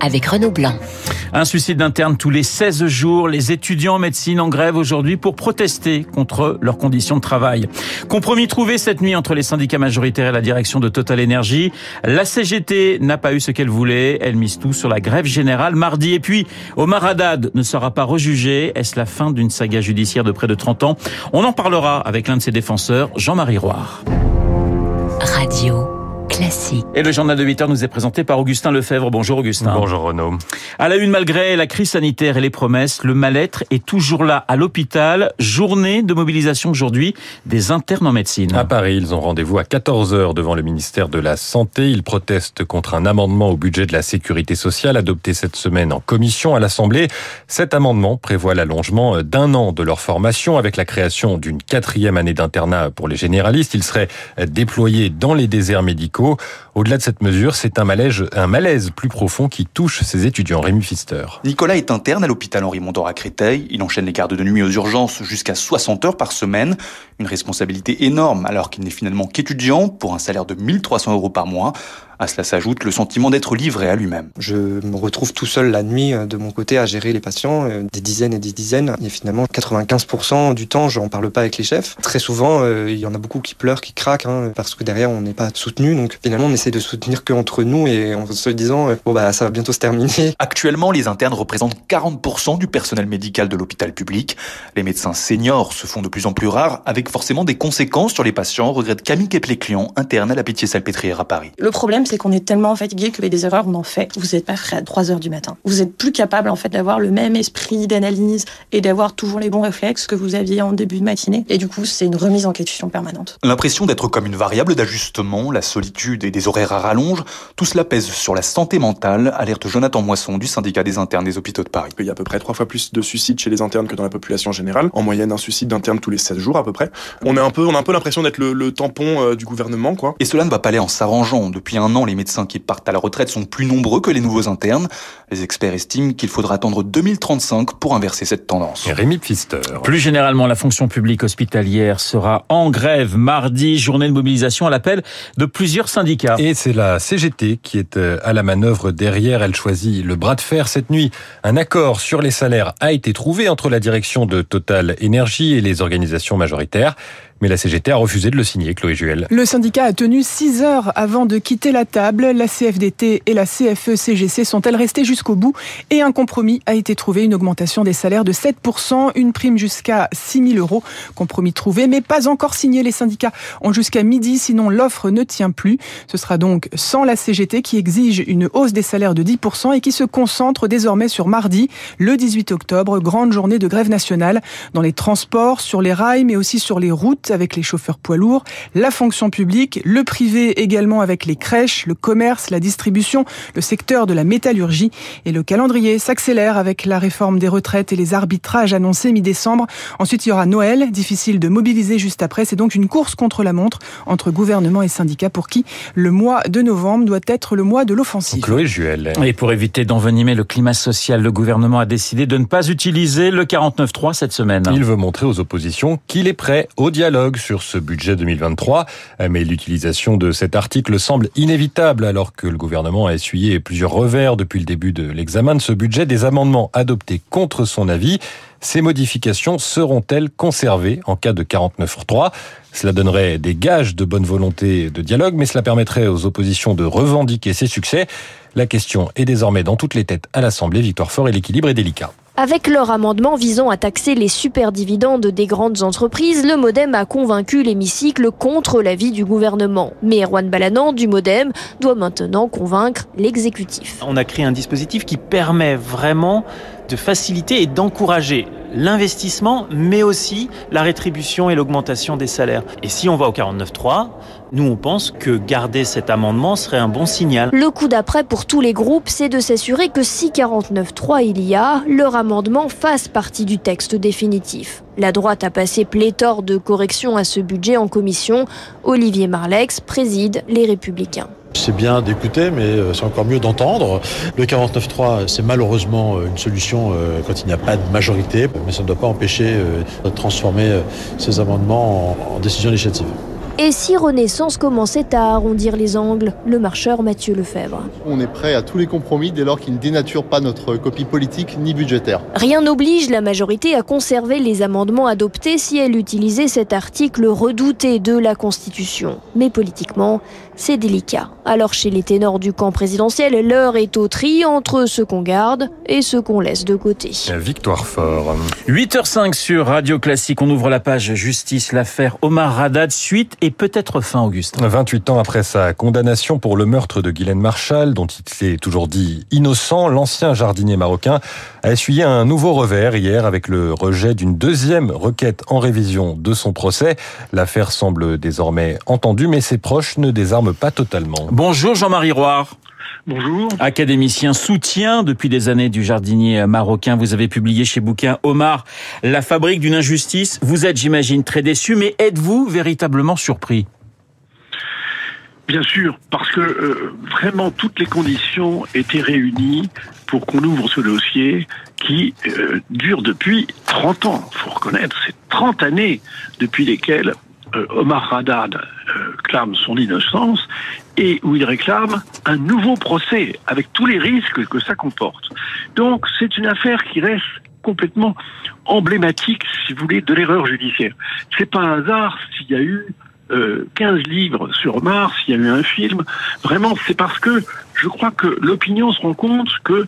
avec Renaud Blanc. Un suicide interne tous les 16 jours. Les étudiants en médecine en grève aujourd'hui pour protester contre leurs conditions de travail. Compromis trouvé cette nuit entre les syndicats majoritaires et la direction de Total Energy. La CGT n'a pas eu ce qu'elle voulait. Elle mise tout sur la grève générale mardi. Et puis, Omar Haddad ne sera pas rejugé. Est-ce la fin d'une saga judiciaire de près de 30 ans? On en parlera avec l'un de ses défenseurs, Jean-Marie Roire. Radio. Classique. Et le journal de 8 heures nous est présenté par Augustin Lefebvre. Bonjour Augustin. Bonjour Renaud. À la une, malgré la crise sanitaire et les promesses, le mal-être est toujours là à l'hôpital. Journée de mobilisation aujourd'hui des internes en médecine. À Paris, ils ont rendez-vous à 14h devant le ministère de la Santé. Ils protestent contre un amendement au budget de la sécurité sociale adopté cette semaine en commission à l'Assemblée. Cet amendement prévoit l'allongement d'un an de leur formation avec la création d'une quatrième année d'internat pour les généralistes. Ils seraient déployés dans les déserts médicaux au-delà de cette mesure, c'est un malaise, plus profond qui touche ces étudiants. Rémi Pfister. Nicolas est interne à l'hôpital Henri Mondor à Créteil. Il enchaîne les gardes de nuit aux urgences jusqu'à 60 heures par semaine. Une responsabilité énorme alors qu'il n'est finalement qu'étudiant pour un salaire de 1300 euros par mois. À cela s'ajoute le sentiment d'être livré à lui-même. Je me retrouve tout seul la nuit euh, de mon côté à gérer les patients, euh, des dizaines et des dizaines. Et finalement, 95% du temps, je n'en parle pas avec les chefs. Très souvent, euh, il y en a beaucoup qui pleurent, qui craquent, hein, parce que derrière, on n'est pas soutenu. Donc finalement, on essaie de soutenir que entre nous et en se disant, bon bah ça va bientôt se terminer. Actuellement, les internes représentent 40% du personnel médical de l'hôpital public. Les médecins seniors se font de plus en plus rares, avec forcément des conséquences sur les patients, regrette Camille Kepléclian, interne à la Pitié-Salpêtrière à Paris. Le problème, c'est qu'on est tellement fatigué que des erreurs, on en fait. Vous n'êtes pas prêt à 3 heures du matin. Vous êtes plus capable, en fait, d'avoir le même esprit d'analyse et d'avoir toujours les bons réflexes que vous aviez en début de matinée. Et du coup, c'est une remise en question permanente. L'impression d'être comme une variable d'ajustement, la solitude et des horaires à rallonge, tout cela pèse sur la santé mentale, alerte Jonathan Moisson du syndicat des internes des hôpitaux de Paris. Il y a à peu près trois fois plus de suicides chez les internes que dans la population générale. En moyenne, un suicide d'interne tous les 16 jours à peu près. On, est un peu, on a un peu l'impression d'être le, le, tampon euh, du gouvernement, quoi. Et cela ne va pas aller en s'arrangeant. Depuis un an, les médecins qui partent à la retraite sont plus nombreux que les nouveaux internes. Les experts estiment qu'il faudra attendre 2035 pour inverser cette tendance. Et Rémi Pfister. Plus généralement, la fonction publique hospitalière sera en grève mardi, journée de mobilisation à l'appel de plusieurs syndicats. Et c'est la CGT qui est euh, à la manœuvre derrière. Elle choisit le bras de fer cette nuit. Un accord sur les salaires a été trouvé entre la direction de Total Énergie et les organisations majoritaires. Mais la CGT a refusé de le signer, Chloé Juel. Le syndicat a tenu 6 heures avant de quitter la table. La CFDT et la CFE-CGC sont-elles restées jusqu'au bout? Et un compromis a été trouvé, une augmentation des salaires de 7%, une prime jusqu'à 6 000 euros. Compromis trouvé, mais pas encore signé. Les syndicats ont jusqu'à midi, sinon l'offre ne tient plus. Ce sera donc sans la CGT qui exige une hausse des salaires de 10% et qui se concentre désormais sur mardi, le 18 octobre, grande journée de grève nationale dans les transports, sur les rails, mais aussi sur les routes avec les chauffeurs poids lourds, la fonction publique, le privé également avec les crèches, le commerce, la distribution, le secteur de la métallurgie. Et le calendrier s'accélère avec la réforme des retraites et les arbitrages annoncés mi-décembre. Ensuite, il y aura Noël, difficile de mobiliser juste après. C'est donc une course contre la montre entre gouvernement et syndicats pour qui le mois de novembre doit être le mois de l'offensive. Chloé Juel. Et pour éviter d'envenimer le climat social, le gouvernement a décidé de ne pas utiliser le 49.3 cette semaine. Il veut montrer aux oppositions qu'il est prêt au dialogue sur ce budget 2023. Mais l'utilisation de cet article semble inévitable alors que le gouvernement a essuyé plusieurs revers depuis le début de l'examen de ce budget. Des amendements adoptés contre son avis. Ces modifications seront-elles conservées en cas de 49.3 Cela donnerait des gages de bonne volonté de dialogue, mais cela permettrait aux oppositions de revendiquer ses succès. La question est désormais dans toutes les têtes à l'Assemblée. Victoire Fort et l'équilibre est délicat. Avec leur amendement visant à taxer les superdividendes des grandes entreprises, le Modem a convaincu l'hémicycle contre l'avis du gouvernement. Mais Erwan Balanan du Modem doit maintenant convaincre l'exécutif. On a créé un dispositif qui permet vraiment de faciliter et d'encourager l'investissement, mais aussi la rétribution et l'augmentation des salaires. Et si on va au 49.3, nous on pense que garder cet amendement serait un bon signal. Le coup d'après pour tous les groupes, c'est de s'assurer que si 49.3 il y a, leur amendement fasse partie du texte définitif. La droite a passé pléthore de corrections à ce budget en commission. Olivier Marlex préside les Républicains. C'est bien d'écouter, mais euh, c'est encore mieux d'entendre. Le 49.3, c'est malheureusement euh, une solution euh, quand il n'y a pas de majorité, mais ça ne doit pas empêcher de transformer ces amendements en, décision législative. Et si Renaissance commençait à arrondir les angles Le marcheur Mathieu Lefebvre. On est prêt à tous les compromis dès lors qu'ils ne dénaturent pas notre copie politique ni budgétaire. Rien n'oblige la majorité à conserver les amendements adoptés si elle utilisait cet article redouté de la Constitution. Mais politiquement, c'est délicat. Alors chez les ténors du camp présidentiel, l'heure est au tri entre ce qu'on garde et ce qu'on laisse de côté. Victoire fort. 8h05 sur Radio Classique, on ouvre la page justice, l'affaire Omar Radad, suite et peut-être fin, Augustin. 28 ans après sa condamnation pour le meurtre de Guylaine Marshall, dont il s'est toujours dit innocent, l'ancien jardinier marocain a essuyé un nouveau revers hier avec le rejet d'une deuxième requête en révision de son procès. L'affaire semble désormais entendue, mais ses proches ne désarment pas totalement. Bonjour Jean-Marie Roire. Bonjour. Académicien soutien depuis des années du jardinier marocain. Vous avez publié chez Bouquin Omar, La fabrique d'une injustice. Vous êtes, j'imagine, très déçu, mais êtes-vous véritablement surpris? Bien sûr, parce que euh, vraiment toutes les conditions étaient réunies pour qu'on ouvre ce dossier qui euh, dure depuis 30 ans. Il faut reconnaître, c'est 30 années depuis lesquelles Omar Haddad euh, clame son innocence et où il réclame un nouveau procès avec tous les risques que ça comporte. Donc c'est une affaire qui reste complètement emblématique, si vous voulez, de l'erreur judiciaire. C'est pas un hasard s'il y a eu euh, 15 livres sur Omar, s'il y a eu un film. Vraiment, c'est parce que je crois que l'opinion se rend compte que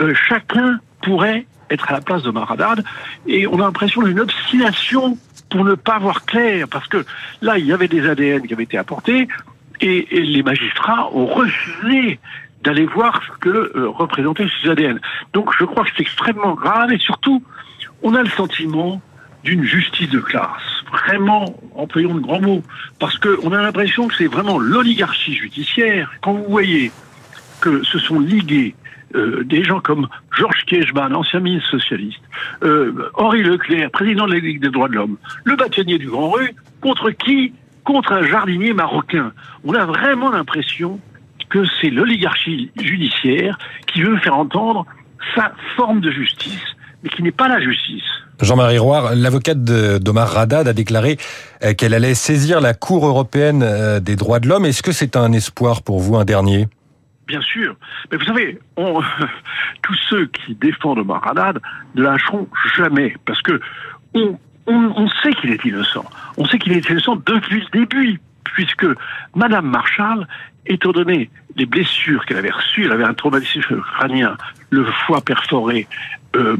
euh, chacun pourrait être à la place d'Omar Haddad et on a l'impression d'une obstination pour ne pas voir clair, parce que là, il y avait des ADN qui avaient été apportés, et, les magistrats ont refusé d'aller voir ce que euh, représentaient ces ADN. Donc je crois que c'est extrêmement grave, et surtout, on a le sentiment d'une justice de classe, vraiment, employons de grands mots, parce qu'on a l'impression que c'est vraiment l'oligarchie judiciaire. Quand vous voyez que se sont ligués euh, des gens comme Georges Kiechman, ancien ministre socialiste, euh, Henri Leclerc, président de la Ligue des droits de l'homme, le bâtonnier du Grand Rue, contre qui Contre un jardinier marocain. On a vraiment l'impression que c'est l'oligarchie judiciaire qui veut faire entendre sa forme de justice, mais qui n'est pas la justice. Jean-Marie Roire, l'avocate d'Omar Radad a déclaré euh, qu'elle allait saisir la Cour européenne des droits de l'homme. Est-ce que c'est un espoir pour vous, un dernier? Bien sûr. Mais vous savez, on, tous ceux qui défendent Omar ne lâcheront jamais. Parce que on, on, sait qu'il est innocent. On sait qu'il est innocent depuis le début. Puisque Madame Marshall, étant donné les blessures qu'elle avait reçues, elle avait un traumatisme crânien, le foie perforé, euh,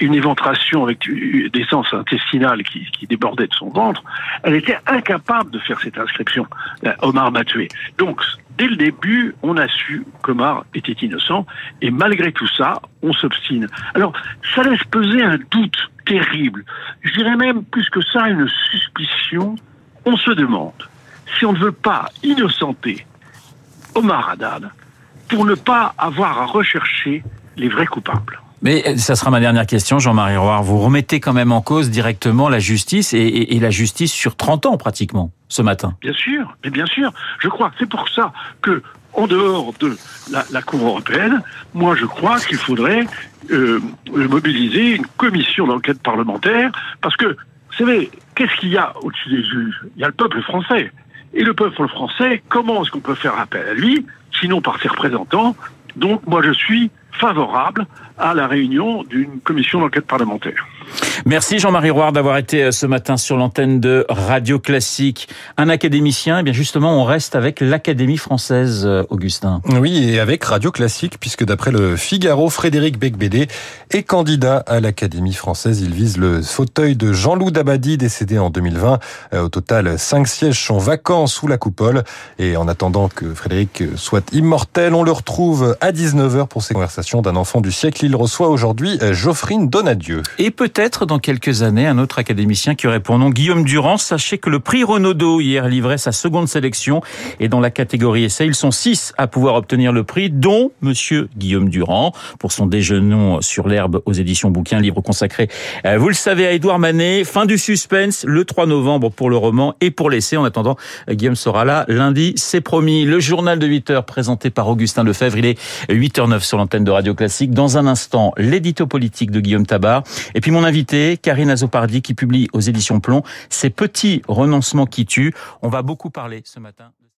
une éventration avec des sens intestinales qui, qui débordait de son ventre, elle était incapable de faire cette inscription. Euh, Omar m'a tué. Donc, dès le début, on a su qu'Omar était innocent, et malgré tout ça, on s'obstine. Alors, ça laisse peser un doute terrible. Je dirais même plus que ça, une suspicion. On se demande si on ne veut pas innocenter Omar Haddad pour ne pas avoir à rechercher les vrais coupables. Mais ça sera ma dernière question, Jean-Marie Roire. Vous remettez quand même en cause directement la justice et, la justice sur 30 ans pratiquement ce matin. Bien sûr, mais bien sûr. Je crois c'est pour ça que, en dehors de la, Cour européenne, moi je crois qu'il faudrait euh, mobiliser une commission d'enquête parlementaire parce que, vous savez, qu'est-ce qu'il y a au-dessus des juges? Il y a le peuple français. Et le peuple français, comment est-ce qu'on peut faire appel à lui, sinon par ses représentants? Donc moi je suis favorable à la réunion d'une commission d'enquête parlementaire. Merci Jean-Marie Roire d'avoir été euh, ce matin sur l'antenne de Radio Classique. Un académicien, et eh bien justement, on reste avec l'Académie française, euh, Augustin. Oui, et avec Radio Classique, puisque d'après le Figaro, Frédéric Becbédé est candidat à l'Académie française. Il vise le fauteuil de Jean-Loup Dabadi, décédé en 2020. Euh, au total, cinq sièges sont vacants sous la coupole. Et en attendant que Frédéric soit immortel, on le retrouve à 19h pour ses conversations d'un enfant du siècle. Il reçoit aujourd'hui Geoffrine Donadieu. Et peut peut-être dans quelques années un autre académicien qui aurait pour nom Guillaume Durand. Sachez que le prix Renaudot hier livrait sa seconde sélection et dans la catégorie essai, ils sont six à pouvoir obtenir le prix, dont Monsieur Guillaume Durand pour son déjeuner sur l'herbe aux éditions bouquins, livre consacré, euh, vous le savez, à Édouard Manet. Fin du suspense le 3 novembre pour le roman et pour l'essai. En attendant, Guillaume sera là lundi, c'est promis. Le journal de 8 heures présenté par Augustin Lefebvre. Il est 8h09 sur l'antenne de Radio Classique. Dans un instant, l'édito politique de Guillaume Tabar. Et puis mon invité, Karine Azopardi, qui publie aux éditions Plomb ses petits renoncements qui tuent. On va beaucoup parler ce matin.